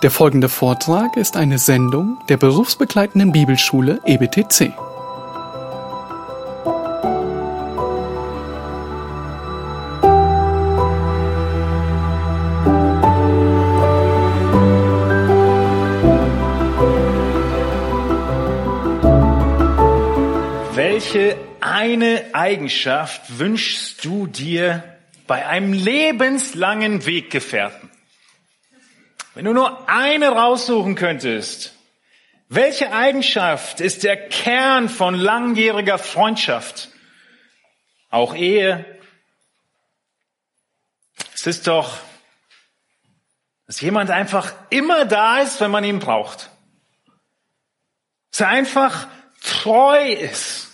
Der folgende Vortrag ist eine Sendung der berufsbegleitenden Bibelschule EBTC. Welche eine Eigenschaft wünschst du dir bei einem lebenslangen Weggefährten? Wenn du nur eine raussuchen könntest, welche Eigenschaft ist der Kern von langjähriger Freundschaft? Auch Ehe. Es ist doch, dass jemand einfach immer da ist, wenn man ihn braucht. Dass er einfach treu ist.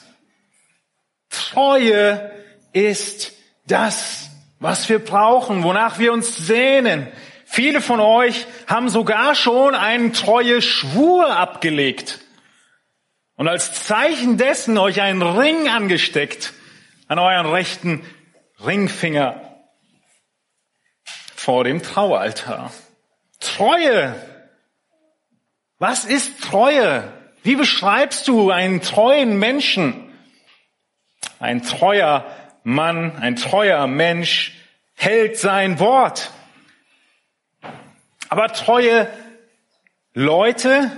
Treue ist das, was wir brauchen, wonach wir uns sehnen. Viele von euch haben sogar schon einen treue Schwur abgelegt und als Zeichen dessen euch einen Ring angesteckt an euren rechten Ringfinger vor dem Traualtar. Treue. Was ist Treue? Wie beschreibst du einen treuen Menschen? Ein treuer Mann, ein treuer Mensch hält sein Wort. Aber treue Leute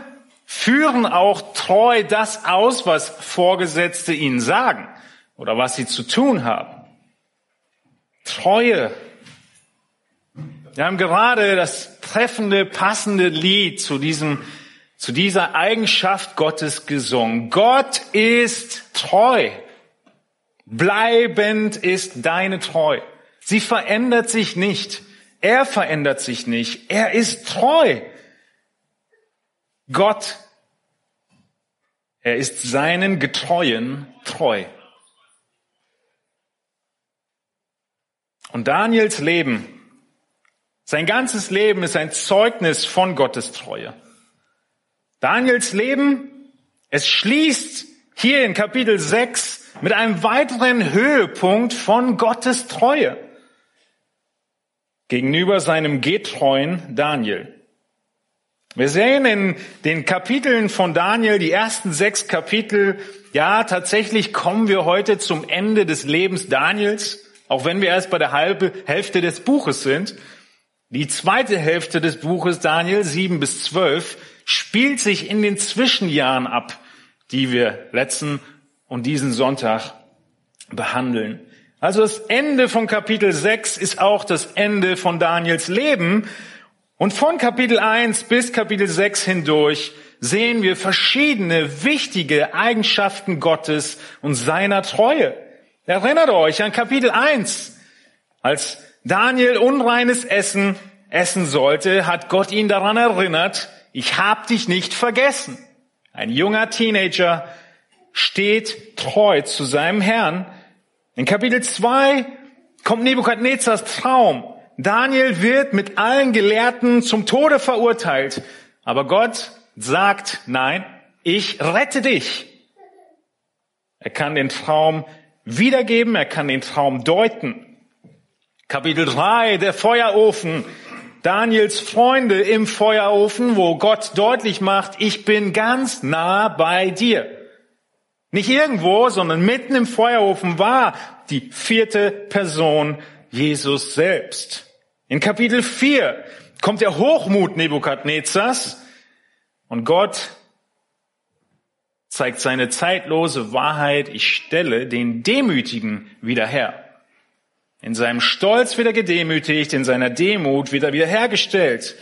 führen auch treu das aus, was Vorgesetzte ihnen sagen oder was sie zu tun haben. Treue. Wir haben gerade das treffende, passende Lied zu diesem, zu dieser Eigenschaft Gottes gesungen. Gott ist treu. Bleibend ist deine Treu. Sie verändert sich nicht. Er verändert sich nicht. Er ist treu. Gott, er ist seinen Getreuen treu. Und Daniels Leben, sein ganzes Leben ist ein Zeugnis von Gottes Treue. Daniels Leben, es schließt hier in Kapitel 6 mit einem weiteren Höhepunkt von Gottes Treue gegenüber seinem getreuen Daniel. Wir sehen in den Kapiteln von Daniel, die ersten sechs Kapitel, ja, tatsächlich kommen wir heute zum Ende des Lebens Daniels, auch wenn wir erst bei der halben Hälfte des Buches sind. Die zweite Hälfte des Buches Daniel, sieben bis zwölf, spielt sich in den Zwischenjahren ab, die wir letzten und diesen Sonntag behandeln. Also das Ende von Kapitel 6 ist auch das Ende von Daniels Leben. Und von Kapitel 1 bis Kapitel 6 hindurch sehen wir verschiedene wichtige Eigenschaften Gottes und seiner Treue. Erinnert euch an Kapitel 1. Als Daniel unreines Essen essen sollte, hat Gott ihn daran erinnert, ich hab dich nicht vergessen. Ein junger Teenager steht treu zu seinem Herrn. In Kapitel 2 kommt Nebukadnezars Traum. Daniel wird mit allen Gelehrten zum Tode verurteilt. Aber Gott sagt, nein, ich rette dich. Er kann den Traum wiedergeben, er kann den Traum deuten. Kapitel 3, der Feuerofen. Daniels Freunde im Feuerofen, wo Gott deutlich macht, ich bin ganz nah bei dir. Nicht irgendwo, sondern mitten im Feuerofen war die vierte Person Jesus selbst. In Kapitel 4 kommt der Hochmut Nebukadnezars und Gott zeigt seine zeitlose Wahrheit, ich stelle den Demütigen wieder her. In seinem Stolz wieder gedemütigt, in seiner Demut wieder wiederhergestellt.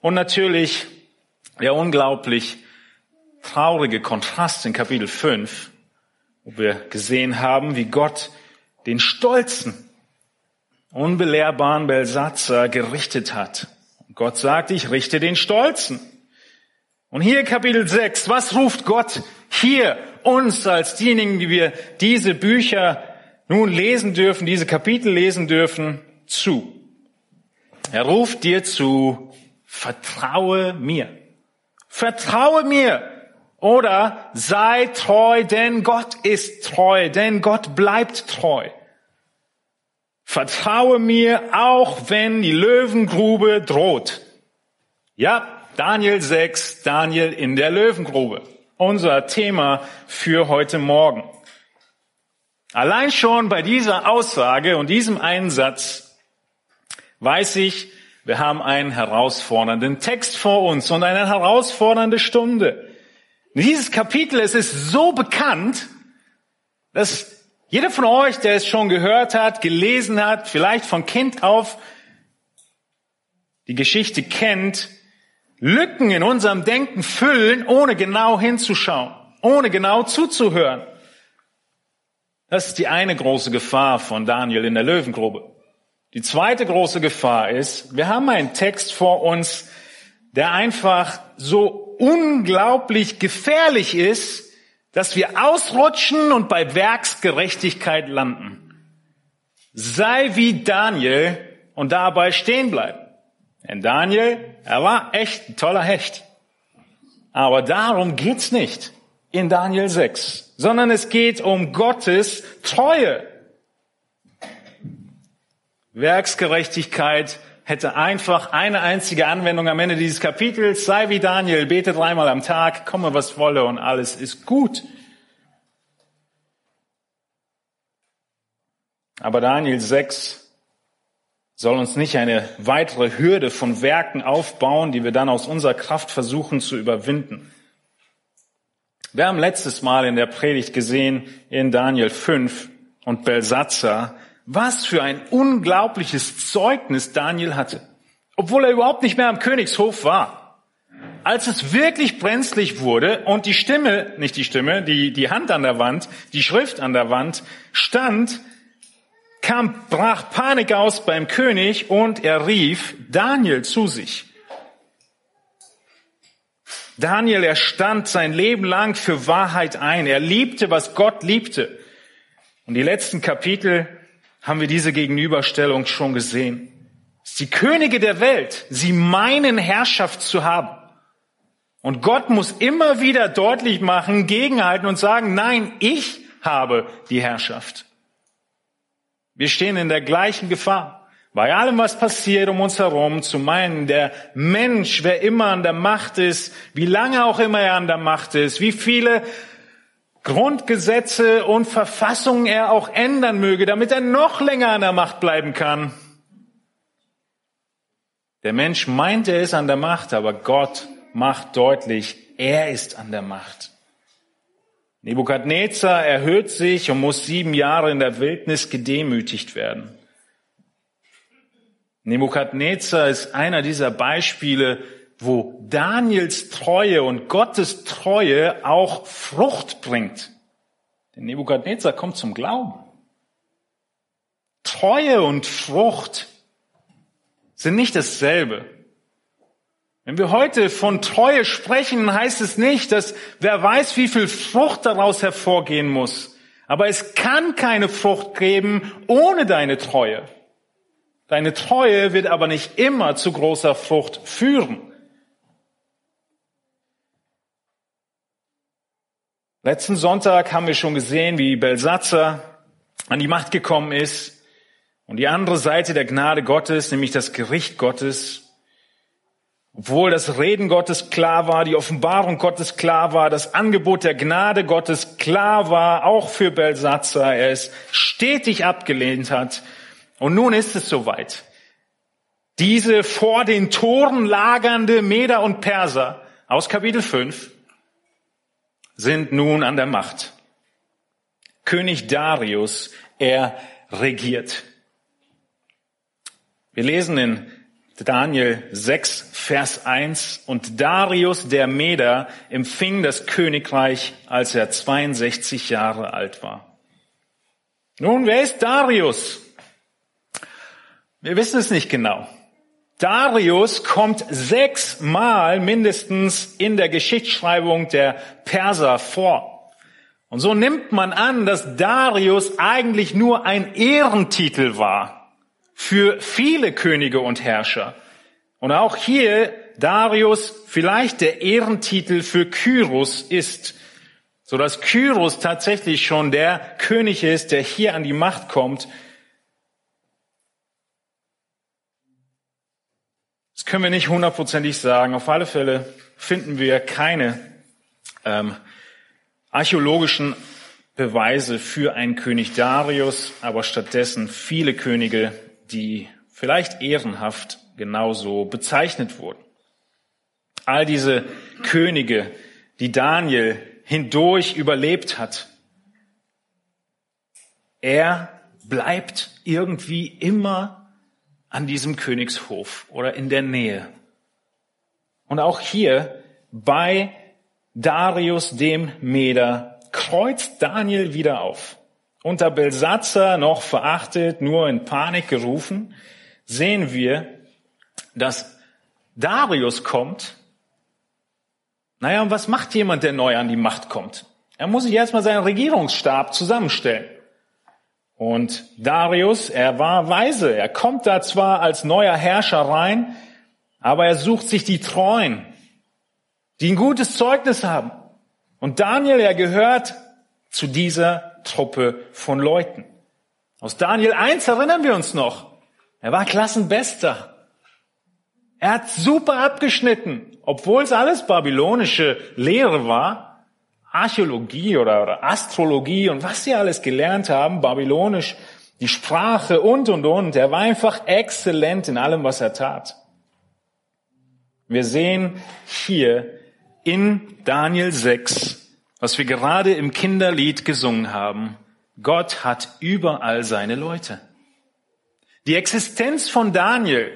Und natürlich der unglaublich traurige Kontrast in Kapitel 5, wo wir gesehen haben, wie Gott den stolzen, unbelehrbaren Belsatzer gerichtet hat. Gott sagt, ich richte den Stolzen. Und hier Kapitel 6, was ruft Gott hier uns als diejenigen, die wir diese Bücher nun lesen dürfen, diese Kapitel lesen dürfen, zu? Er ruft dir zu, vertraue mir. Vertraue mir. Oder sei treu, denn Gott ist treu, denn Gott bleibt treu. Vertraue mir, auch wenn die Löwengrube droht. Ja, Daniel 6, Daniel in der Löwengrube. Unser Thema für heute Morgen. Allein schon bei dieser Aussage und diesem Einsatz weiß ich, wir haben einen herausfordernden Text vor uns und eine herausfordernde Stunde. Dieses Kapitel, es ist so bekannt, dass jeder von euch, der es schon gehört hat, gelesen hat, vielleicht von Kind auf die Geschichte kennt, Lücken in unserem Denken füllen, ohne genau hinzuschauen, ohne genau zuzuhören. Das ist die eine große Gefahr von Daniel in der Löwengrube. Die zweite große Gefahr ist, wir haben einen Text vor uns, der einfach so unglaublich gefährlich ist, dass wir ausrutschen und bei Werksgerechtigkeit landen. Sei wie Daniel und dabei stehen bleiben. Denn Daniel, er war echt ein toller Hecht. Aber darum geht's nicht in Daniel 6, sondern es geht um Gottes Treue. Werksgerechtigkeit hätte einfach eine einzige Anwendung am Ende dieses Kapitels. Sei wie Daniel, bete dreimal am Tag, komme was wolle und alles ist gut. Aber Daniel 6 soll uns nicht eine weitere Hürde von Werken aufbauen, die wir dann aus unserer Kraft versuchen zu überwinden. Wir haben letztes Mal in der Predigt gesehen in Daniel 5 und Belsatzer, was für ein unglaubliches Zeugnis Daniel hatte. Obwohl er überhaupt nicht mehr am Königshof war. Als es wirklich brenzlig wurde und die Stimme, nicht die Stimme, die, die Hand an der Wand, die Schrift an der Wand stand, kam, brach Panik aus beim König und er rief Daniel zu sich. Daniel, er stand sein Leben lang für Wahrheit ein. Er liebte, was Gott liebte. Und die letzten Kapitel haben wir diese Gegenüberstellung schon gesehen. Die Könige der Welt, sie meinen Herrschaft zu haben. Und Gott muss immer wieder deutlich machen, gegenhalten und sagen, nein, ich habe die Herrschaft. Wir stehen in der gleichen Gefahr. Bei allem, was passiert um uns herum, zu meinen, der Mensch, wer immer an der Macht ist, wie lange auch immer er an der Macht ist, wie viele Grundgesetze und Verfassungen er auch ändern möge, damit er noch länger an der Macht bleiben kann. Der Mensch meint, er ist an der Macht, aber Gott macht deutlich, er ist an der Macht. Nebukadnezar erhöht sich und muss sieben Jahre in der Wildnis gedemütigt werden. Nebukadnezar ist einer dieser Beispiele, wo Daniels Treue und Gottes Treue auch Frucht bringt. Denn Nebukadnezar kommt zum Glauben. Treue und Frucht sind nicht dasselbe. Wenn wir heute von Treue sprechen, heißt es nicht, dass wer weiß, wie viel Frucht daraus hervorgehen muss. Aber es kann keine Frucht geben ohne deine Treue. Deine Treue wird aber nicht immer zu großer Frucht führen. Letzten Sonntag haben wir schon gesehen, wie Belsatzer an die Macht gekommen ist und die andere Seite der Gnade Gottes, nämlich das Gericht Gottes, obwohl das Reden Gottes klar war, die Offenbarung Gottes klar war, das Angebot der Gnade Gottes klar war, auch für Belsatzer, er es stetig abgelehnt hat. Und nun ist es soweit. Diese vor den Toren lagernde Meder und Perser aus Kapitel 5 sind nun an der Macht. König Darius, er regiert. Wir lesen in Daniel 6, Vers 1, und Darius der Meder empfing das Königreich, als er 62 Jahre alt war. Nun, wer ist Darius? Wir wissen es nicht genau. Darius kommt sechsmal mindestens in der Geschichtsschreibung der Perser vor. Und so nimmt man an, dass Darius eigentlich nur ein Ehrentitel war für viele Könige und Herrscher. Und auch hier Darius vielleicht der Ehrentitel für Kyros ist, so dass Kyros tatsächlich schon der König ist, der hier an die Macht kommt können wir nicht hundertprozentig sagen. Auf alle Fälle finden wir keine ähm, archäologischen Beweise für einen König Darius, aber stattdessen viele Könige, die vielleicht ehrenhaft genauso bezeichnet wurden. All diese Könige, die Daniel hindurch überlebt hat, er bleibt irgendwie immer an diesem Königshof oder in der Nähe. Und auch hier bei Darius dem Meder kreuzt Daniel wieder auf. Unter Belsatzer noch verachtet, nur in Panik gerufen, sehen wir, dass Darius kommt. Naja, und was macht jemand, der neu an die Macht kommt? Er muss sich erstmal seinen Regierungsstab zusammenstellen. Und Darius, er war weise. Er kommt da zwar als neuer Herrscher rein, aber er sucht sich die Treuen, die ein gutes Zeugnis haben. Und Daniel, er gehört zu dieser Truppe von Leuten. Aus Daniel 1 erinnern wir uns noch. Er war Klassenbester. Er hat super abgeschnitten, obwohl es alles babylonische Lehre war. Archäologie oder, Astrologie und was sie alles gelernt haben, babylonisch, die Sprache und, und, und. Er war einfach exzellent in allem, was er tat. Wir sehen hier in Daniel 6, was wir gerade im Kinderlied gesungen haben. Gott hat überall seine Leute. Die Existenz von Daniel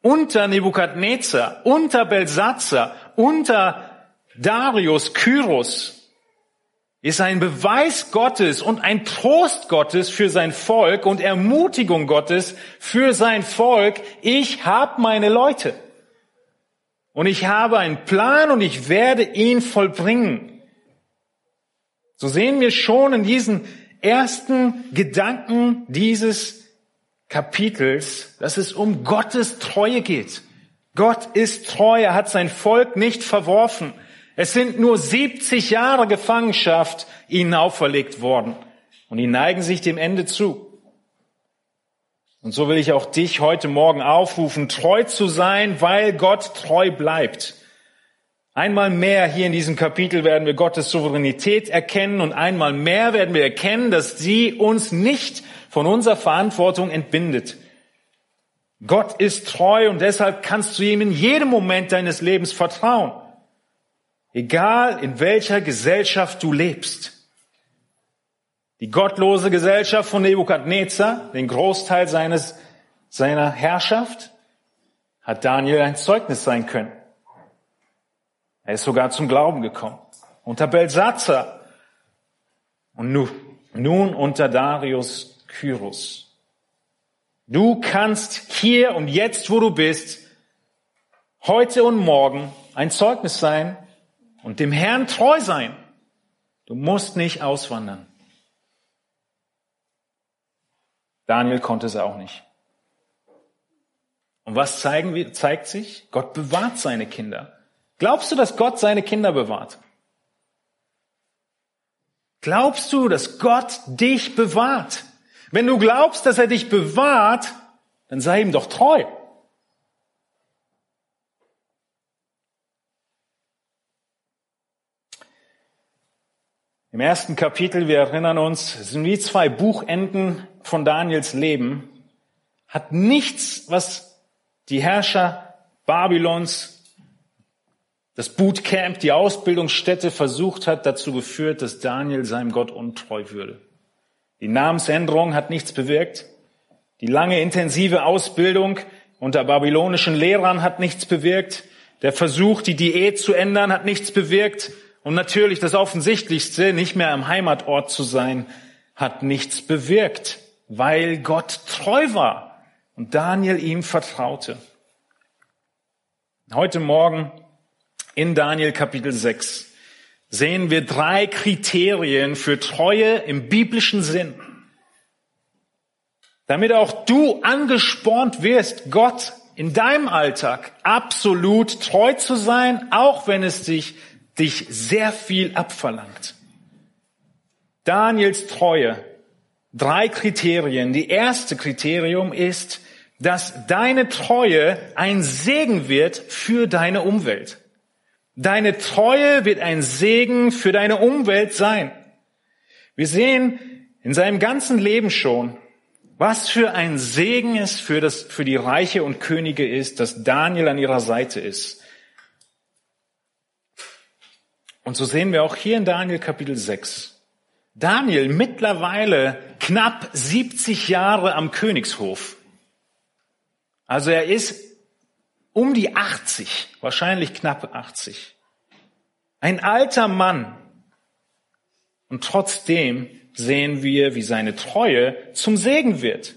unter Nebukadnezar, unter Belsatzer, unter Darius, Kyros, ist ein Beweis Gottes und ein Trost Gottes für sein Volk und Ermutigung Gottes für sein Volk. Ich habe meine Leute. Und ich habe einen Plan und ich werde ihn vollbringen. So sehen wir schon in diesen ersten Gedanken dieses Kapitels, dass es um Gottes Treue geht. Gott ist treu, er hat sein Volk nicht verworfen. Es sind nur 70 Jahre Gefangenschaft ihnen auferlegt worden. Und die neigen sich dem Ende zu. Und so will ich auch dich heute Morgen aufrufen, treu zu sein, weil Gott treu bleibt. Einmal mehr hier in diesem Kapitel werden wir Gottes Souveränität erkennen und einmal mehr werden wir erkennen, dass sie uns nicht von unserer Verantwortung entbindet. Gott ist treu und deshalb kannst du ihm in jedem Moment deines Lebens vertrauen. Egal in welcher Gesellschaft du lebst. Die gottlose Gesellschaft von Nebukadnezar, den Großteil seines, seiner Herrschaft, hat Daniel ein Zeugnis sein können. Er ist sogar zum Glauben gekommen. Unter Belsatzer und nun, nun unter Darius Kyros. Du kannst hier und jetzt, wo du bist, heute und morgen ein Zeugnis sein und dem Herrn treu sein. Du musst nicht auswandern. Daniel konnte es auch nicht. Und was zeigen wir, zeigt sich? Gott bewahrt seine Kinder. Glaubst du, dass Gott seine Kinder bewahrt? Glaubst du, dass Gott dich bewahrt? Wenn du glaubst, dass er dich bewahrt, dann sei ihm doch treu. Im ersten Kapitel, wir erinnern uns, sind wie zwei Buchenden von Daniels Leben, hat nichts, was die Herrscher Babylons, das Bootcamp, die Ausbildungsstätte versucht hat, dazu geführt, dass Daniel seinem Gott untreu würde. Die Namensänderung hat nichts bewirkt. Die lange intensive Ausbildung unter babylonischen Lehrern hat nichts bewirkt. Der Versuch, die Diät zu ändern, hat nichts bewirkt. Und natürlich das Offensichtlichste, nicht mehr am Heimatort zu sein, hat nichts bewirkt, weil Gott treu war und Daniel ihm vertraute. Heute Morgen in Daniel Kapitel 6 sehen wir drei Kriterien für Treue im biblischen Sinn. Damit auch du angespornt wirst, Gott in deinem Alltag absolut treu zu sein, auch wenn es dich dich sehr viel abverlangt. Daniels Treue. Drei Kriterien. Die erste Kriterium ist, dass deine Treue ein Segen wird für deine Umwelt. Deine Treue wird ein Segen für deine Umwelt sein. Wir sehen in seinem ganzen Leben schon, was für ein Segen es für, das, für die Reiche und Könige ist, dass Daniel an ihrer Seite ist. Und so sehen wir auch hier in Daniel Kapitel 6. Daniel mittlerweile knapp 70 Jahre am Königshof. Also er ist um die 80, wahrscheinlich knapp 80. Ein alter Mann. Und trotzdem sehen wir, wie seine Treue zum Segen wird.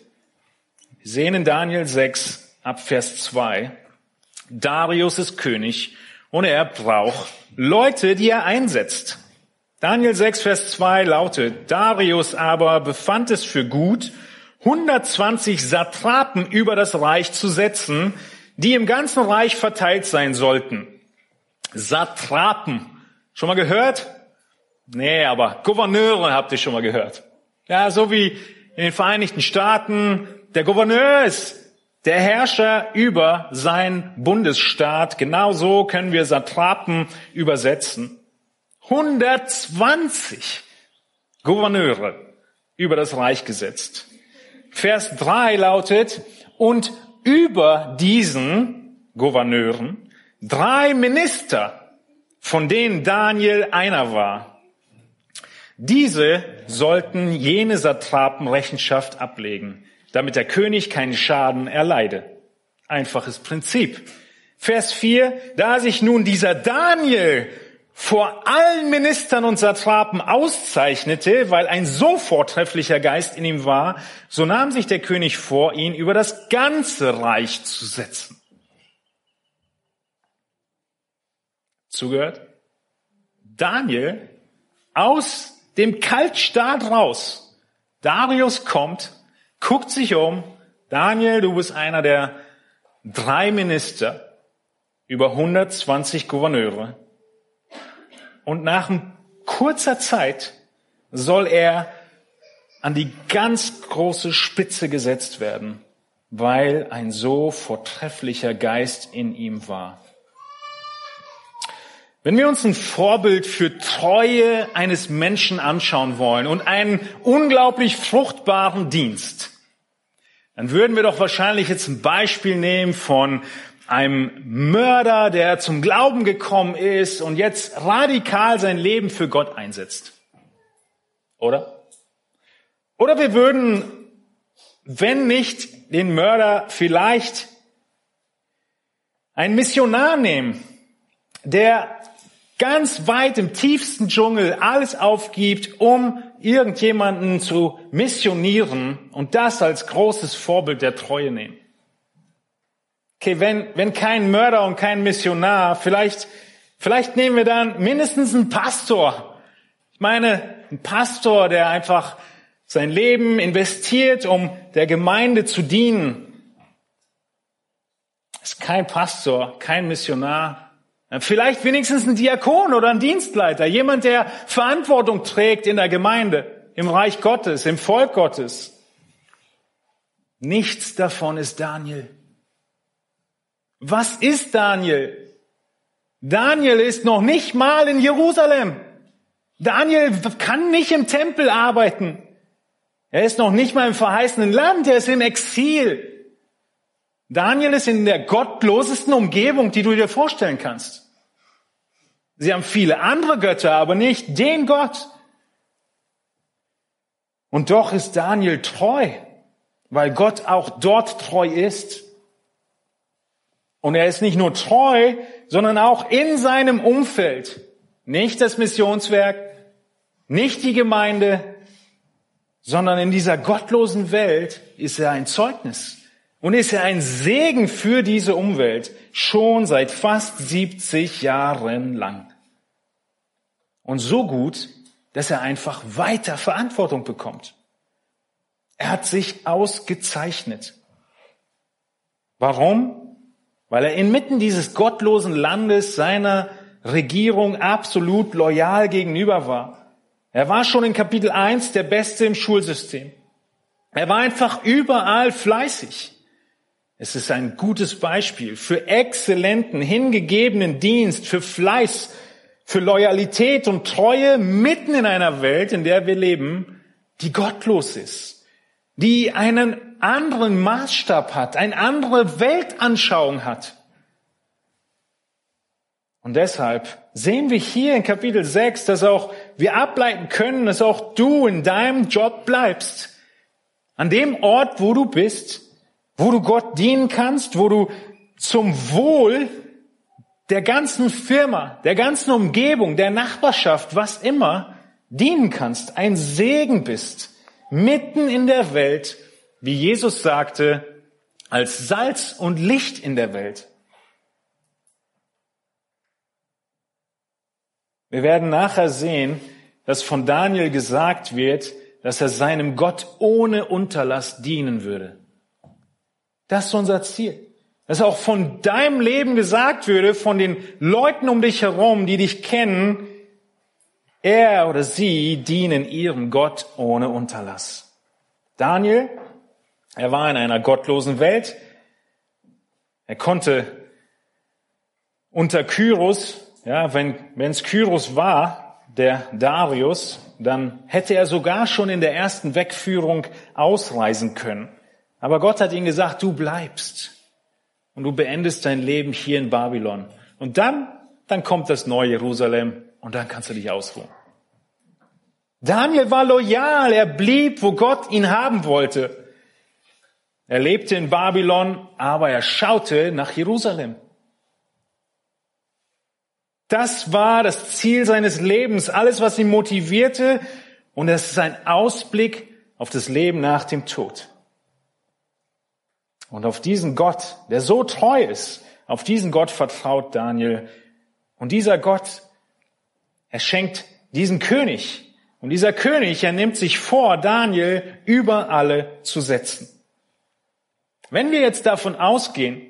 Wir sehen in Daniel 6 ab Vers 2, Darius ist König und er braucht Leute, die er einsetzt. Daniel 6, Vers 2 lautet, Darius aber befand es für gut, 120 Satrapen über das Reich zu setzen, die im ganzen Reich verteilt sein sollten. Satrapen. Schon mal gehört? Nee, aber Gouverneure habt ihr schon mal gehört. Ja, so wie in den Vereinigten Staaten. Der Gouverneur ist der Herrscher über sein Bundesstaat. Genauso können wir Satrapen übersetzen. 120 Gouverneure über das Reich gesetzt. Vers 3 lautet, und über diesen Gouverneuren drei Minister, von denen Daniel einer war. Diese sollten jene Satrapen Rechenschaft ablegen, damit der König keinen Schaden erleide. Einfaches Prinzip. Vers 4, da sich nun dieser Daniel vor allen Ministern und Satrapen auszeichnete, weil ein so vortrefflicher Geist in ihm war, so nahm sich der König vor, ihn über das ganze Reich zu setzen. Zugehört? Daniel aus dem Kaltstart raus. Darius kommt, guckt sich um. Daniel, du bist einer der drei Minister über 120 Gouverneure. Und nach kurzer Zeit soll er an die ganz große Spitze gesetzt werden, weil ein so vortrefflicher Geist in ihm war. Wenn wir uns ein Vorbild für Treue eines Menschen anschauen wollen und einen unglaublich fruchtbaren Dienst, dann würden wir doch wahrscheinlich jetzt ein Beispiel nehmen von einem Mörder, der zum Glauben gekommen ist und jetzt radikal sein Leben für Gott einsetzt. Oder? Oder wir würden, wenn nicht den Mörder, vielleicht einen Missionar nehmen, der ganz weit im tiefsten Dschungel alles aufgibt, um irgendjemanden zu missionieren und das als großes Vorbild der Treue nehmen. Okay, wenn, wenn kein Mörder und kein Missionar, vielleicht, vielleicht nehmen wir dann mindestens einen Pastor. Ich meine, ein Pastor, der einfach sein Leben investiert, um der Gemeinde zu dienen. Ist kein Pastor, kein Missionar, Vielleicht wenigstens ein Diakon oder ein Dienstleiter, jemand, der Verantwortung trägt in der Gemeinde, im Reich Gottes, im Volk Gottes. Nichts davon ist Daniel. Was ist Daniel? Daniel ist noch nicht mal in Jerusalem. Daniel kann nicht im Tempel arbeiten. Er ist noch nicht mal im verheißenen Land, er ist im Exil. Daniel ist in der gottlosesten Umgebung, die du dir vorstellen kannst. Sie haben viele andere Götter, aber nicht den Gott. Und doch ist Daniel treu, weil Gott auch dort treu ist. Und er ist nicht nur treu, sondern auch in seinem Umfeld. Nicht das Missionswerk, nicht die Gemeinde, sondern in dieser gottlosen Welt ist er ein Zeugnis. Und ist er ein Segen für diese Umwelt schon seit fast 70 Jahren lang. Und so gut, dass er einfach weiter Verantwortung bekommt. Er hat sich ausgezeichnet. Warum? Weil er inmitten dieses gottlosen Landes seiner Regierung absolut loyal gegenüber war. Er war schon in Kapitel 1 der Beste im Schulsystem. Er war einfach überall fleißig. Es ist ein gutes Beispiel für exzellenten, hingegebenen Dienst, für Fleiß, für Loyalität und Treue mitten in einer Welt, in der wir leben, die gottlos ist, die einen anderen Maßstab hat, eine andere Weltanschauung hat. Und deshalb sehen wir hier in Kapitel 6, dass auch wir ableiten können, dass auch du in deinem Job bleibst. An dem Ort, wo du bist, wo du Gott dienen kannst, wo du zum Wohl der ganzen Firma, der ganzen Umgebung, der Nachbarschaft, was immer, dienen kannst, ein Segen bist, mitten in der Welt, wie Jesus sagte, als Salz und Licht in der Welt. Wir werden nachher sehen, dass von Daniel gesagt wird, dass er seinem Gott ohne Unterlass dienen würde. Das ist unser Ziel. Dass auch von deinem Leben gesagt würde, von den Leuten um dich herum, die dich kennen, er oder sie dienen ihrem Gott ohne Unterlass. Daniel, er war in einer gottlosen Welt. Er konnte unter Kyros ja, wenn es Kyros war, der Darius, dann hätte er sogar schon in der ersten Wegführung ausreisen können. Aber Gott hat ihm gesagt, du bleibst und du beendest dein Leben hier in Babylon. Und dann, dann kommt das neue Jerusalem und dann kannst du dich ausruhen. Daniel war loyal, er blieb, wo Gott ihn haben wollte. Er lebte in Babylon, aber er schaute nach Jerusalem. Das war das Ziel seines Lebens, alles, was ihn motivierte. Und es ist ein Ausblick auf das Leben nach dem Tod. Und auf diesen Gott, der so treu ist, auf diesen Gott vertraut Daniel. Und dieser Gott, er schenkt diesen König. Und dieser König, er nimmt sich vor, Daniel über alle zu setzen. Wenn wir jetzt davon ausgehen,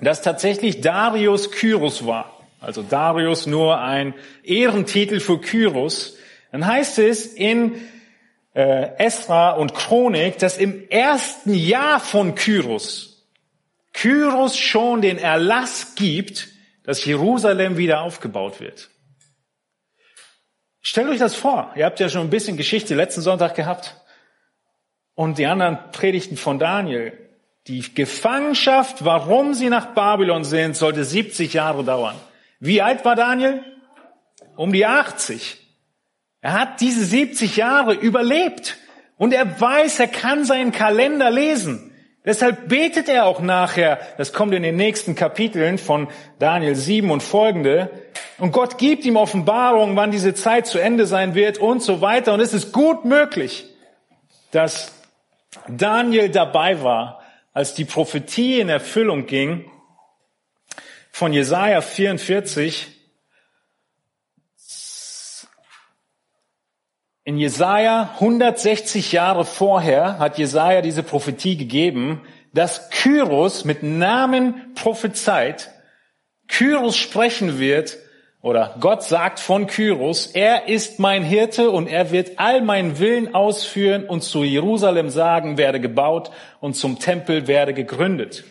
dass tatsächlich Darius Kyros war, also Darius nur ein Ehrentitel für Kyros, dann heißt es in äh, Esra und Chronik, dass im ersten Jahr von Kyros Kyros schon den Erlass gibt, dass Jerusalem wieder aufgebaut wird. Stellt euch das vor. Ihr habt ja schon ein bisschen Geschichte letzten Sonntag gehabt. Und die anderen Predigten von Daniel. Die Gefangenschaft, warum sie nach Babylon sind, sollte 70 Jahre dauern. Wie alt war Daniel? Um die 80. Er hat diese 70 Jahre überlebt und er weiß, er kann seinen Kalender lesen. Deshalb betet er auch nachher, das kommt in den nächsten Kapiteln von Daniel 7 und folgende, und Gott gibt ihm Offenbarungen, wann diese Zeit zu Ende sein wird und so weiter. Und es ist gut möglich, dass Daniel dabei war, als die Prophetie in Erfüllung ging von Jesaja 44. In Jesaja 160 Jahre vorher hat Jesaja diese Prophetie gegeben, dass Kyros mit Namen prophezeit, Kyros sprechen wird, oder Gott sagt von Kyros, er ist mein Hirte und er wird all meinen Willen ausführen und zu Jerusalem sagen, werde gebaut und zum Tempel werde gegründet.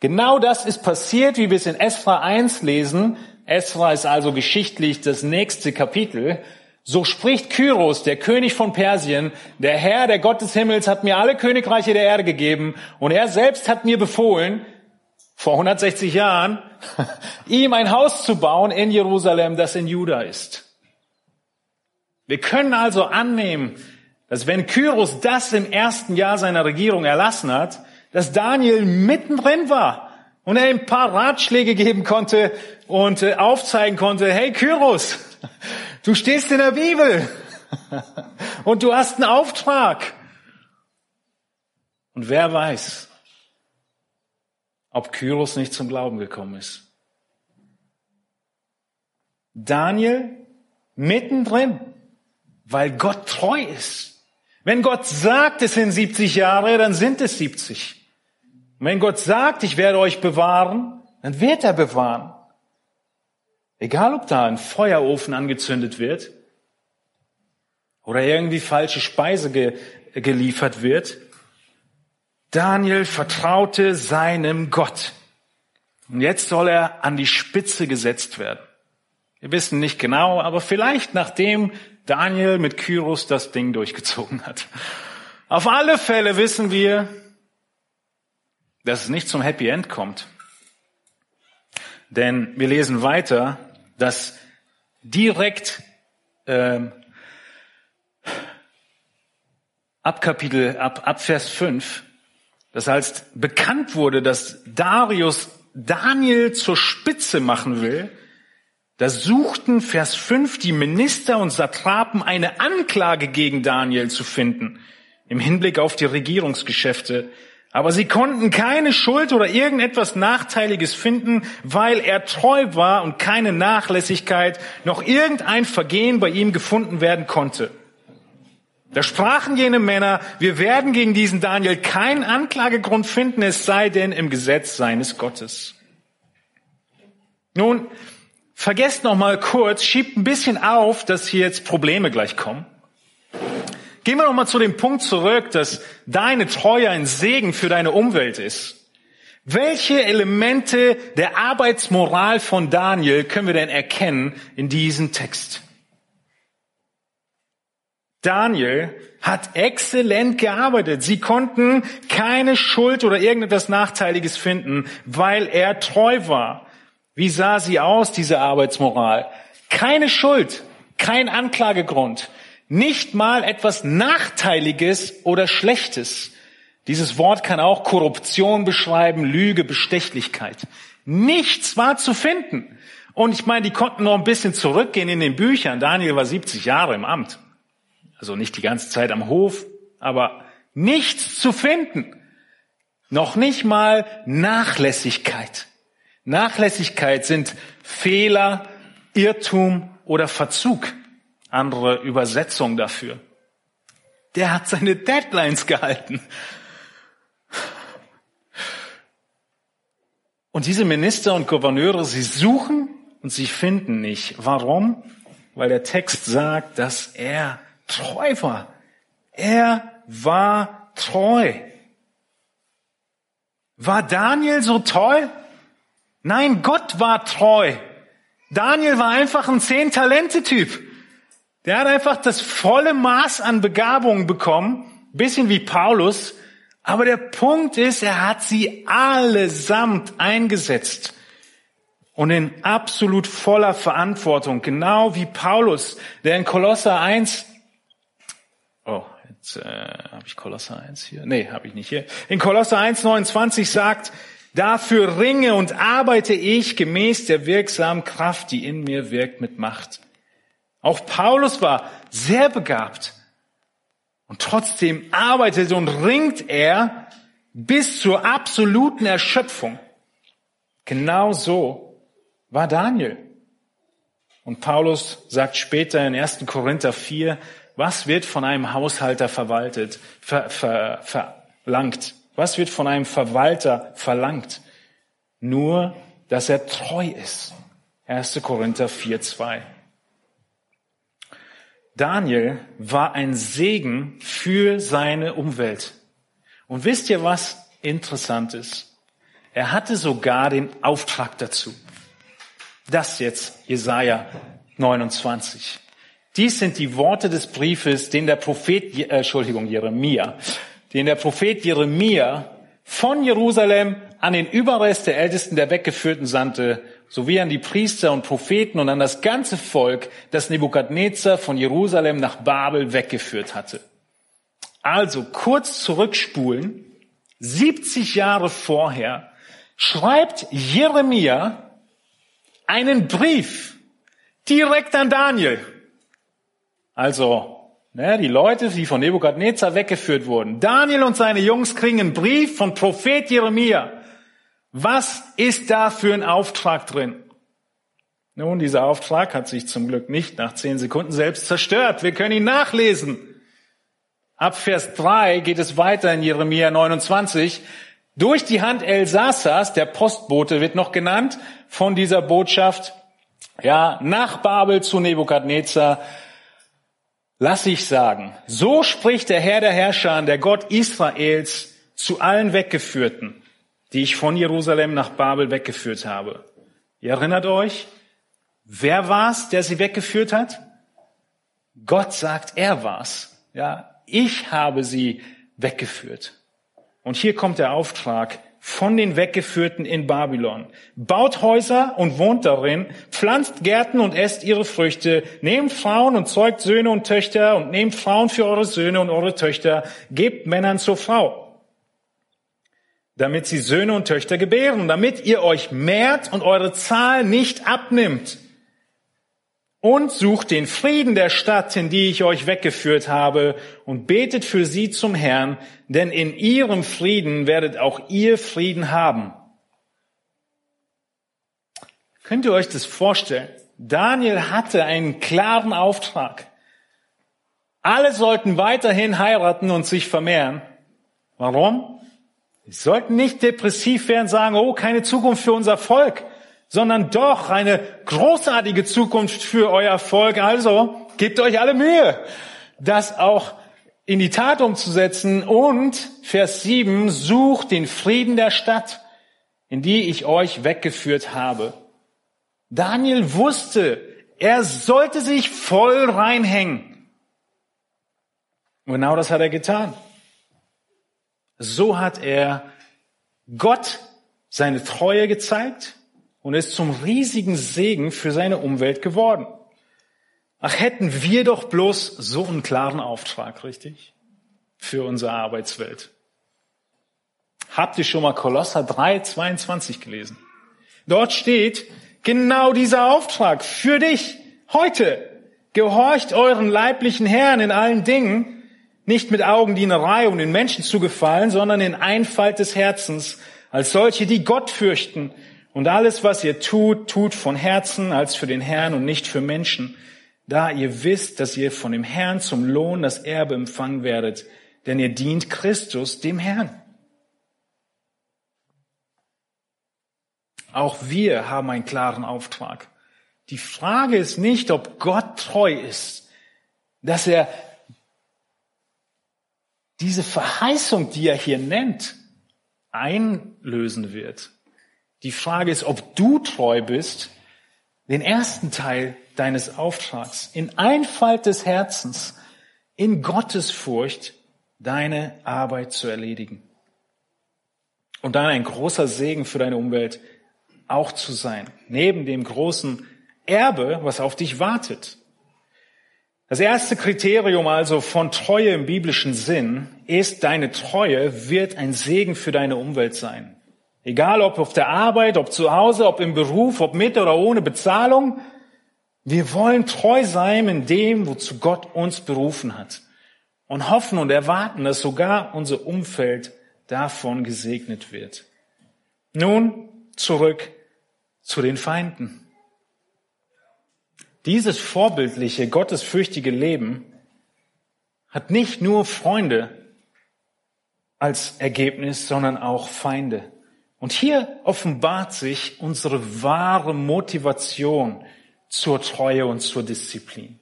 Genau das ist passiert, wie wir es in Esra 1 lesen. Esra ist also geschichtlich das nächste Kapitel. So spricht Kyros, der König von Persien, der Herr, der Gott des Himmels, hat mir alle Königreiche der Erde gegeben und er selbst hat mir befohlen, vor 160 Jahren, ihm ein Haus zu bauen in Jerusalem, das in Juda ist. Wir können also annehmen, dass wenn Kyros das im ersten Jahr seiner Regierung erlassen hat, dass Daniel mittendrin war und er ihm ein paar Ratschläge geben konnte und äh, aufzeigen konnte, hey Kyros, du stehst in der Bibel und du hast einen Auftrag. Und wer weiß, ob Kyros nicht zum Glauben gekommen ist. Daniel mittendrin, weil Gott treu ist. Wenn Gott sagt, es sind 70 Jahre, dann sind es 70. Und wenn Gott sagt, ich werde euch bewahren, dann wird er bewahren. Egal, ob da ein Feuerofen angezündet wird oder irgendwie falsche Speise ge geliefert wird. Daniel vertraute seinem Gott. Und jetzt soll er an die Spitze gesetzt werden. Wir wissen nicht genau, aber vielleicht nachdem Daniel mit Kyros das Ding durchgezogen hat. Auf alle Fälle wissen wir, dass es nicht zum Happy End kommt. Denn wir lesen weiter, dass direkt ähm, ab Kapitel, ab, ab Vers 5, das heißt, bekannt wurde, dass Darius Daniel zur Spitze machen will, da suchten Vers 5 die Minister und Satrapen eine Anklage gegen Daniel zu finden im Hinblick auf die Regierungsgeschäfte. Aber sie konnten keine Schuld oder irgendetwas Nachteiliges finden, weil er treu war und keine Nachlässigkeit noch irgendein Vergehen bei ihm gefunden werden konnte. Da sprachen jene Männer, wir werden gegen diesen Daniel keinen Anklagegrund finden, es sei denn im Gesetz seines Gottes. Nun, vergesst noch mal kurz, schiebt ein bisschen auf, dass hier jetzt Probleme gleich kommen. Gehen wir noch mal zu dem Punkt zurück, dass deine Treue ein Segen für deine Umwelt ist. Welche Elemente der Arbeitsmoral von Daniel können wir denn erkennen in diesem Text? Daniel hat exzellent gearbeitet. Sie konnten keine Schuld oder irgendetwas Nachteiliges finden, weil er treu war. Wie sah sie aus, diese Arbeitsmoral? Keine Schuld, kein Anklagegrund, nicht mal etwas Nachteiliges oder Schlechtes. Dieses Wort kann auch Korruption beschreiben, Lüge, Bestechlichkeit. Nichts war zu finden. Und ich meine, die konnten noch ein bisschen zurückgehen in den Büchern. Daniel war 70 Jahre im Amt. Also nicht die ganze Zeit am Hof, aber nichts zu finden. Noch nicht mal Nachlässigkeit. Nachlässigkeit sind Fehler, Irrtum oder Verzug. Andere Übersetzung dafür. Der hat seine Deadlines gehalten. Und diese Minister und Gouverneure, sie suchen und sie finden nicht. Warum? Weil der Text sagt, dass er treu war. Er war treu. War Daniel so toll? Nein, Gott war treu. Daniel war einfach ein Zehn-Talente-Typ. Der hat einfach das volle Maß an Begabungen bekommen, bisschen wie Paulus. Aber der Punkt ist, er hat sie allesamt eingesetzt und in absolut voller Verantwortung, genau wie Paulus, der in Kolosser 1 Oh, jetzt äh, habe ich Kolosser 1 hier. Nee, habe ich nicht hier. In Kolosser 1, 29 sagt, dafür ringe und arbeite ich gemäß der wirksamen Kraft, die in mir wirkt mit Macht. Auch Paulus war sehr begabt. Und trotzdem arbeitet und ringt er bis zur absoluten Erschöpfung. Genau so war Daniel. Und Paulus sagt später in 1. Korinther 4, was wird von einem Haushalter verwaltet, ver, ver, verlangt? Was wird von einem Verwalter verlangt? Nur, dass er treu ist. 1. Korinther 4, 2. Daniel war ein Segen für seine Umwelt. Und wisst ihr, was interessant ist? Er hatte sogar den Auftrag dazu. Das jetzt Jesaja 29. Dies sind die Worte des Briefes, den der Prophet, äh, Entschuldigung, Jeremia, den der Prophet Jeremia von Jerusalem an den Überrest der Ältesten der Weggeführten sandte, sowie an die Priester und Propheten und an das ganze Volk, das Nebukadnezar von Jerusalem nach Babel weggeführt hatte. Also kurz zurückspulen, 70 Jahre vorher schreibt Jeremia einen Brief direkt an Daniel. Also, ne, die Leute, die von Nebukadnezar weggeführt wurden. Daniel und seine Jungs kriegen einen Brief von Prophet Jeremia. Was ist da für ein Auftrag drin? Nun, dieser Auftrag hat sich zum Glück nicht nach zehn Sekunden selbst zerstört. Wir können ihn nachlesen. Ab Vers 3 geht es weiter in Jeremia 29. Durch die Hand Elsasas, der Postbote wird noch genannt, von dieser Botschaft, ja, nach Babel zu Nebukadnezar, Lass ich sagen, so spricht der Herr der Herrscher, der Gott Israels, zu allen Weggeführten, die ich von Jerusalem nach Babel weggeführt habe. Ihr erinnert euch, wer war's, der sie weggeführt hat? Gott sagt, er war's. Ja, ich habe sie weggeführt. Und hier kommt der Auftrag von den Weggeführten in Babylon. Baut Häuser und wohnt darin, pflanzt Gärten und esst ihre Früchte, nehmt Frauen und zeugt Söhne und Töchter und nehmt Frauen für eure Söhne und eure Töchter, gebt Männern zur Frau, damit sie Söhne und Töchter gebären, damit ihr euch mehrt und eure Zahl nicht abnimmt und sucht den Frieden der Stadt, in die ich euch weggeführt habe, und betet für sie zum Herrn, denn in ihrem Frieden werdet auch ihr Frieden haben. Könnt ihr euch das vorstellen? Daniel hatte einen klaren Auftrag. Alle sollten weiterhin heiraten und sich vermehren. Warum? Sie sollten nicht depressiv werden, sagen, oh, keine Zukunft für unser Volk sondern doch eine großartige Zukunft für euer Volk. Also gebt euch alle Mühe, das auch in die Tat umzusetzen. Und Vers 7, sucht den Frieden der Stadt, in die ich euch weggeführt habe. Daniel wusste, er sollte sich voll reinhängen. Und genau das hat er getan. So hat er Gott seine Treue gezeigt und ist zum riesigen Segen für seine Umwelt geworden. Ach, hätten wir doch bloß so einen klaren Auftrag, richtig? Für unsere Arbeitswelt. Habt ihr schon mal Kolosser 3, 22 gelesen? Dort steht genau dieser Auftrag für dich heute. Gehorcht euren leiblichen Herrn in allen Dingen, nicht mit Augendienerei, um den Menschen zu gefallen, sondern in Einfalt des Herzens, als solche, die Gott fürchten und alles, was ihr tut, tut von Herzen als für den Herrn und nicht für Menschen, da ihr wisst, dass ihr von dem Herrn zum Lohn das Erbe empfangen werdet, denn ihr dient Christus, dem Herrn. Auch wir haben einen klaren Auftrag. Die Frage ist nicht, ob Gott treu ist, dass er diese Verheißung, die er hier nennt, einlösen wird. Die Frage ist, ob du treu bist, den ersten Teil deines Auftrags in Einfalt des Herzens, in Gottes Furcht, deine Arbeit zu erledigen. Und dann ein großer Segen für deine Umwelt auch zu sein, neben dem großen Erbe, was auf dich wartet. Das erste Kriterium also von Treue im biblischen Sinn ist, deine Treue wird ein Segen für deine Umwelt sein. Egal ob auf der Arbeit, ob zu Hause, ob im Beruf, ob mit oder ohne Bezahlung. Wir wollen treu sein in dem, wozu Gott uns berufen hat. Und hoffen und erwarten, dass sogar unser Umfeld davon gesegnet wird. Nun zurück zu den Feinden. Dieses vorbildliche, gottesfürchtige Leben hat nicht nur Freunde als Ergebnis, sondern auch Feinde. Und hier offenbart sich unsere wahre Motivation zur Treue und zur Disziplin.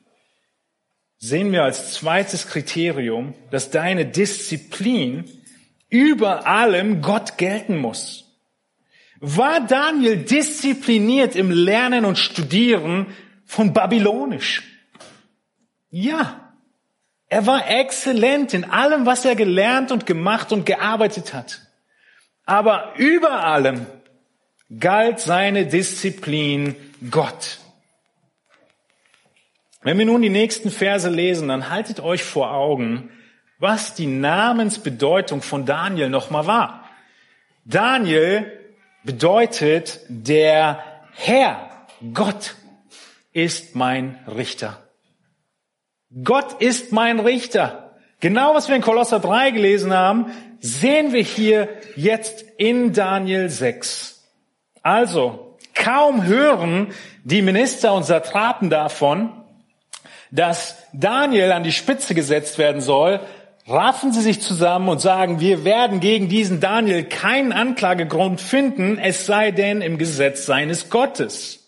Sehen wir als zweites Kriterium, dass deine Disziplin über allem Gott gelten muss. War Daniel diszipliniert im Lernen und Studieren von Babylonisch? Ja. Er war exzellent in allem, was er gelernt und gemacht und gearbeitet hat. Aber über allem galt seine Disziplin Gott. Wenn wir nun die nächsten Verse lesen, dann haltet euch vor Augen, was die Namensbedeutung von Daniel nochmal war. Daniel bedeutet, der Herr, Gott ist mein Richter. Gott ist mein Richter. Genau was wir in Kolosser 3 gelesen haben, sehen wir hier jetzt in Daniel 6. Also, kaum hören die Minister und Satrapen davon, dass Daniel an die Spitze gesetzt werden soll, raffen sie sich zusammen und sagen, wir werden gegen diesen Daniel keinen Anklagegrund finden, es sei denn im Gesetz seines Gottes.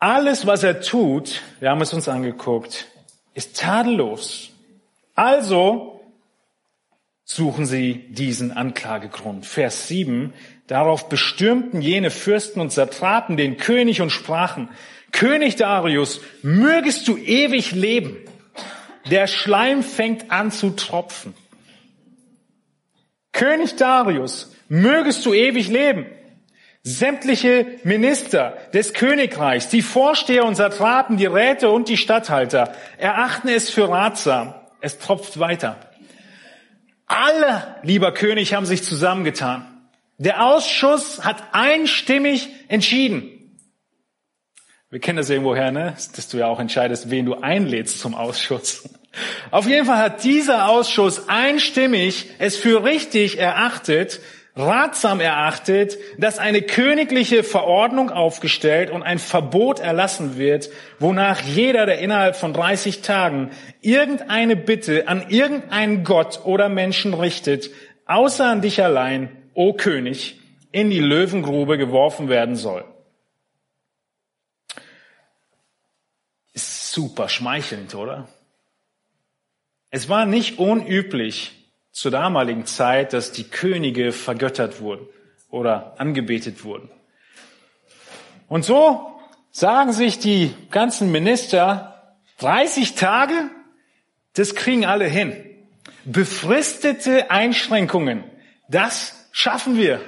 Alles, was er tut, wir haben es uns angeguckt, ist tadellos. Also suchen sie diesen Anklagegrund. Vers 7. Darauf bestürmten jene Fürsten und Satrapen den König und sprachen, König Darius, mögest du ewig leben. Der Schleim fängt an zu tropfen. König Darius, mögest du ewig leben. Sämtliche Minister des Königreichs, die Vorsteher und Satrapen, die Räte und die Statthalter erachten es für ratsam. Es tropft weiter. Alle, lieber König, haben sich zusammengetan. Der Ausschuss hat einstimmig entschieden. Wir kennen das irgendwoher, ne? Dass du ja auch entscheidest, wen du einlädst zum Ausschuss. Auf jeden Fall hat dieser Ausschuss einstimmig es für richtig erachtet, ratsam erachtet, dass eine königliche Verordnung aufgestellt und ein Verbot erlassen wird, wonach jeder, der innerhalb von 30 Tagen irgendeine Bitte an irgendeinen Gott oder Menschen richtet, außer an dich allein, o König, in die Löwengrube geworfen werden soll. Ist super schmeichelnd, oder? Es war nicht unüblich, zur damaligen Zeit, dass die Könige vergöttert wurden oder angebetet wurden. Und so sagen sich die ganzen Minister, 30 Tage, das kriegen alle hin. Befristete Einschränkungen, das schaffen wir.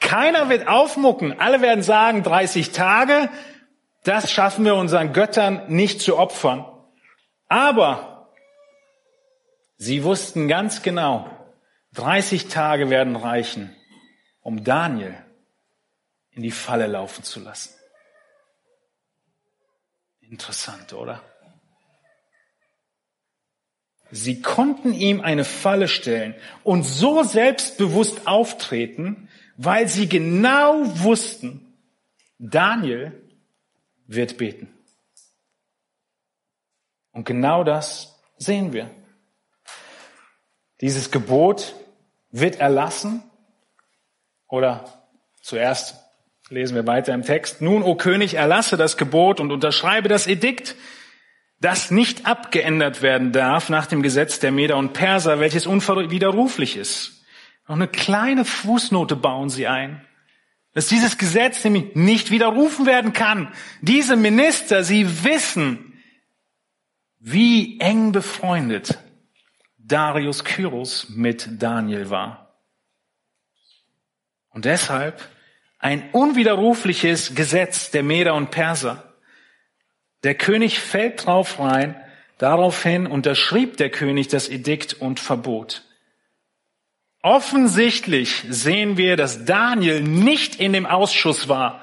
Keiner wird aufmucken. Alle werden sagen, 30 Tage, das schaffen wir unseren Göttern nicht zu opfern. Aber Sie wussten ganz genau, 30 Tage werden reichen, um Daniel in die Falle laufen zu lassen. Interessant, oder? Sie konnten ihm eine Falle stellen und so selbstbewusst auftreten, weil sie genau wussten, Daniel wird beten. Und genau das sehen wir. Dieses Gebot wird erlassen oder zuerst lesen wir weiter im Text. Nun, o König, erlasse das Gebot und unterschreibe das Edikt, das nicht abgeändert werden darf nach dem Gesetz der Meder und Perser, welches unwiderruflich ist. Noch eine kleine Fußnote bauen sie ein, dass dieses Gesetz nämlich nicht widerrufen werden kann. Diese Minister, sie wissen, wie eng befreundet Darius Kyros mit Daniel war. Und deshalb ein unwiderrufliches Gesetz der Meder und Perser. Der König fällt drauf rein, daraufhin unterschrieb der König das Edikt und Verbot. Offensichtlich sehen wir, dass Daniel nicht in dem Ausschuss war,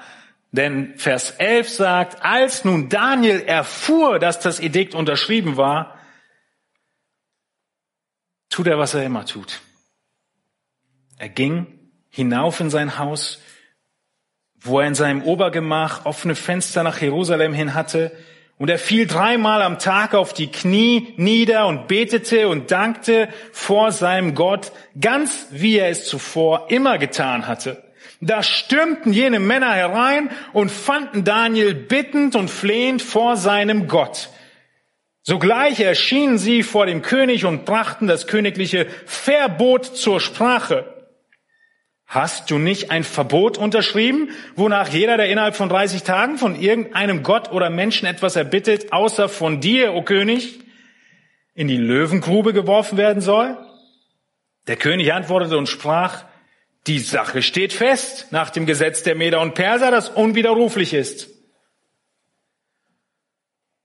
denn Vers 11 sagt, als nun Daniel erfuhr, dass das Edikt unterschrieben war, tut er, was er immer tut. Er ging hinauf in sein Haus, wo er in seinem Obergemach offene Fenster nach Jerusalem hin hatte, und er fiel dreimal am Tag auf die Knie nieder und betete und dankte vor seinem Gott, ganz wie er es zuvor immer getan hatte. Da stürmten jene Männer herein und fanden Daniel bittend und flehend vor seinem Gott. Sogleich erschienen sie vor dem König und brachten das königliche Verbot zur Sprache. Hast du nicht ein Verbot unterschrieben, wonach jeder, der innerhalb von 30 Tagen von irgendeinem Gott oder Menschen etwas erbittet, außer von dir, o König, in die Löwengrube geworfen werden soll? Der König antwortete und sprach, die Sache steht fest nach dem Gesetz der Meder und Perser, das unwiderruflich ist.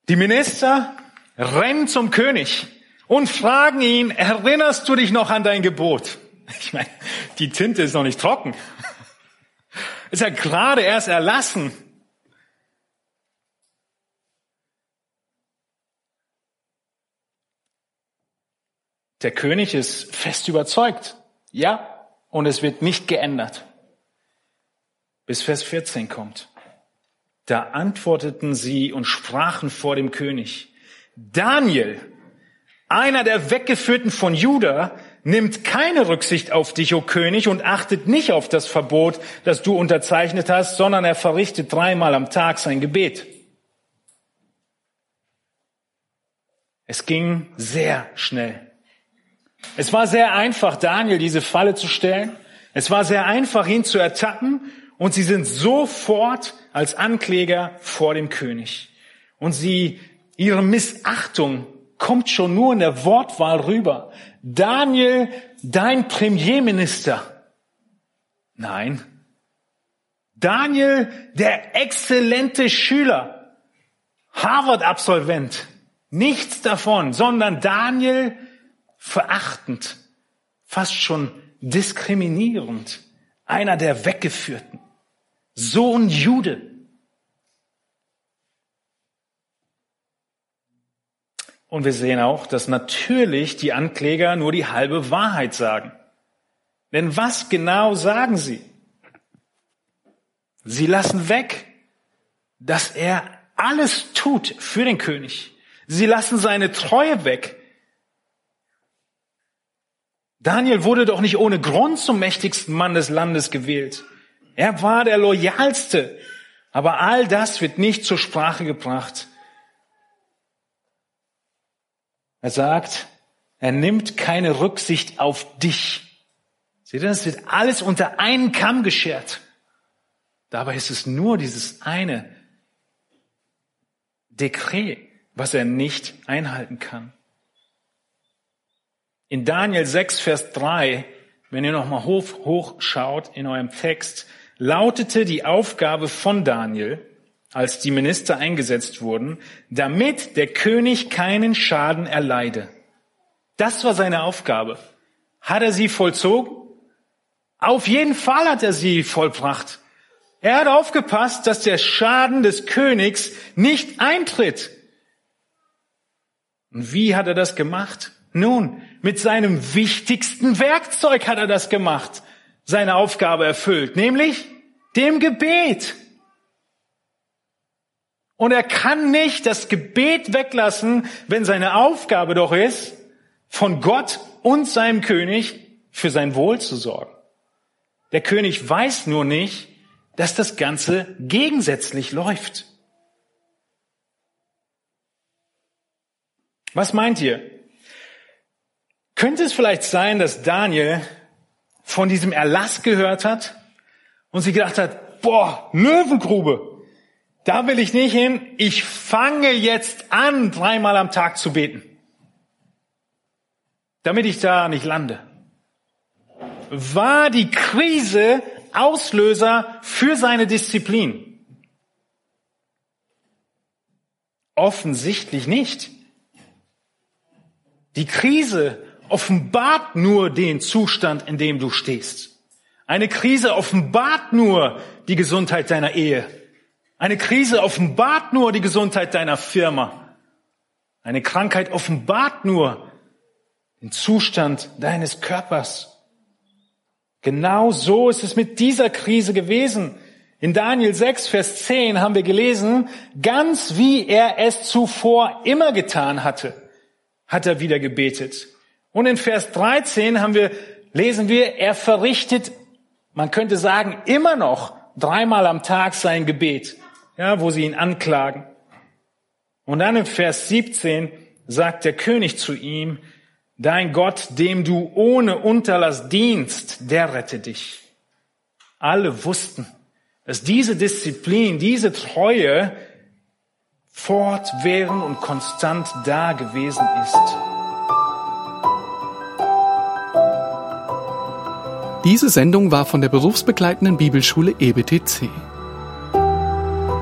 Die Minister rennen zum König und fragen ihn, erinnerst du dich noch an dein Gebot? Ich meine, die Tinte ist noch nicht trocken. Ist ja gerade erst erlassen. Der König ist fest überzeugt. Ja, und es wird nicht geändert. Bis Vers 14 kommt. Da antworteten sie und sprachen vor dem König. Daniel, einer der Weggeführten von Juda, nimmt keine Rücksicht auf dich, o König, und achtet nicht auf das Verbot, das du unterzeichnet hast, sondern er verrichtet dreimal am Tag sein Gebet. Es ging sehr schnell. Es war sehr einfach, Daniel diese Falle zu stellen. Es war sehr einfach, ihn zu ertappen. Und sie sind sofort als Ankläger vor dem König. Und sie, ihre Missachtung kommt schon nur in der Wortwahl rüber. Daniel, dein Premierminister. Nein. Daniel, der exzellente Schüler. Harvard-Absolvent. Nichts davon, sondern Daniel verachtend, fast schon diskriminierend. Einer der Weggeführten. Sohn Jude. Und wir sehen auch, dass natürlich die Ankläger nur die halbe Wahrheit sagen. Denn was genau sagen sie? Sie lassen weg, dass er alles tut für den König. Sie lassen seine Treue weg. Daniel wurde doch nicht ohne Grund zum mächtigsten Mann des Landes gewählt. Er war der loyalste. Aber all das wird nicht zur Sprache gebracht. Er sagt, er nimmt keine Rücksicht auf dich. Seht ihr, es wird alles unter einen Kamm geschert. Dabei ist es nur dieses eine Dekret, was er nicht einhalten kann. In Daniel 6, Vers 3, wenn ihr nochmal hoch, hoch schaut in eurem Text, lautete die Aufgabe von Daniel, als die Minister eingesetzt wurden, damit der König keinen Schaden erleide. Das war seine Aufgabe. Hat er sie vollzogen? Auf jeden Fall hat er sie vollbracht. Er hat aufgepasst, dass der Schaden des Königs nicht eintritt. Und wie hat er das gemacht? Nun, mit seinem wichtigsten Werkzeug hat er das gemacht, seine Aufgabe erfüllt, nämlich dem Gebet. Und er kann nicht das Gebet weglassen, wenn seine Aufgabe doch ist, von Gott und seinem König für sein Wohl zu sorgen. Der König weiß nur nicht, dass das Ganze gegensätzlich läuft. Was meint ihr? Könnte es vielleicht sein, dass Daniel von diesem Erlass gehört hat und sie gedacht hat, boah, Löwengrube, da will ich nicht hin, ich fange jetzt an, dreimal am Tag zu beten, damit ich da nicht lande. War die Krise Auslöser für seine Disziplin? Offensichtlich nicht. Die Krise offenbart nur den Zustand, in dem du stehst. Eine Krise offenbart nur die Gesundheit deiner Ehe. Eine Krise offenbart nur die Gesundheit deiner Firma. Eine Krankheit offenbart nur den Zustand deines Körpers. Genau so ist es mit dieser Krise gewesen. In Daniel 6, Vers 10 haben wir gelesen, ganz wie er es zuvor immer getan hatte, hat er wieder gebetet. Und in Vers 13 haben wir, lesen wir, er verrichtet, man könnte sagen, immer noch dreimal am Tag sein Gebet, ja, wo sie ihn anklagen. Und dann in Vers 17 sagt der König zu ihm, dein Gott, dem du ohne Unterlass dienst, der rette dich. Alle wussten, dass diese Disziplin, diese Treue fortwährend und konstant da gewesen ist. Diese Sendung war von der berufsbegleitenden Bibelschule EBTC.